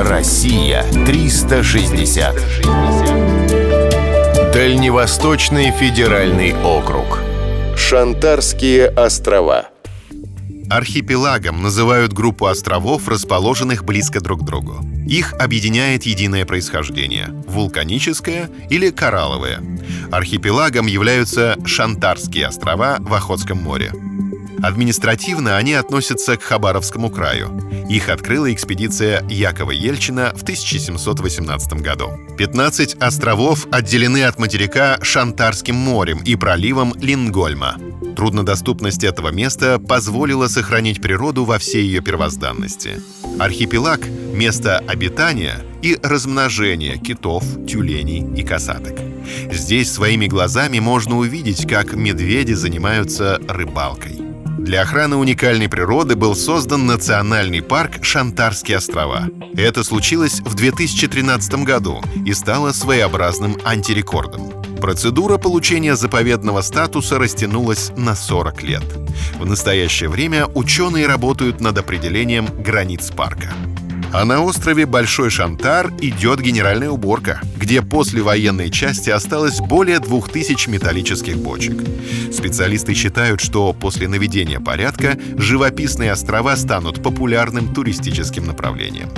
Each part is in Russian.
Россия 360. Дальневосточный федеральный округ. Шантарские острова. Архипелагом называют группу островов, расположенных близко друг к другу. Их объединяет единое происхождение – вулканическое или коралловое. Архипелагом являются Шантарские острова в Охотском море. Административно они относятся к Хабаровскому краю. Их открыла экспедиция Якова Ельчина в 1718 году. 15 островов отделены от материка Шантарским морем и проливом Лингольма. Труднодоступность этого места позволила сохранить природу во всей ее первозданности. Архипелаг — место обитания и размножения китов, тюленей и касаток. Здесь своими глазами можно увидеть, как медведи занимаются рыбалкой. Для охраны уникальной природы был создан национальный парк Шантарские острова. Это случилось в 2013 году и стало своеобразным антирекордом. Процедура получения заповедного статуса растянулась на 40 лет. В настоящее время ученые работают над определением границ парка. А на острове Большой Шантар идет генеральная уборка, где после военной части осталось более 2000 металлических бочек. Специалисты считают, что после наведения порядка живописные острова станут популярным туристическим направлением.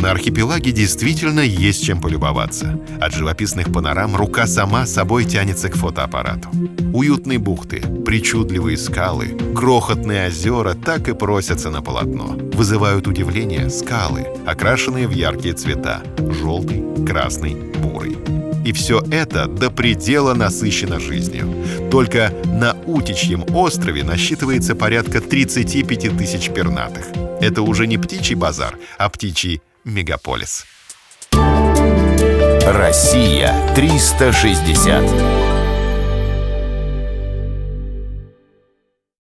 На архипелаге действительно есть чем полюбоваться. От живописных панорам рука сама собой тянется к фотоаппарату. Уютные бухты, причудливые скалы, крохотные озера так и просятся на полотно. Вызывают удивление скалы, окрашенные в яркие цвета — желтый, красный, бурый. И все это до предела насыщено жизнью. Только на Утичьем острове насчитывается порядка 35 тысяч пернатых. Это уже не птичий базар, а птичий мегаполис. Россия 360.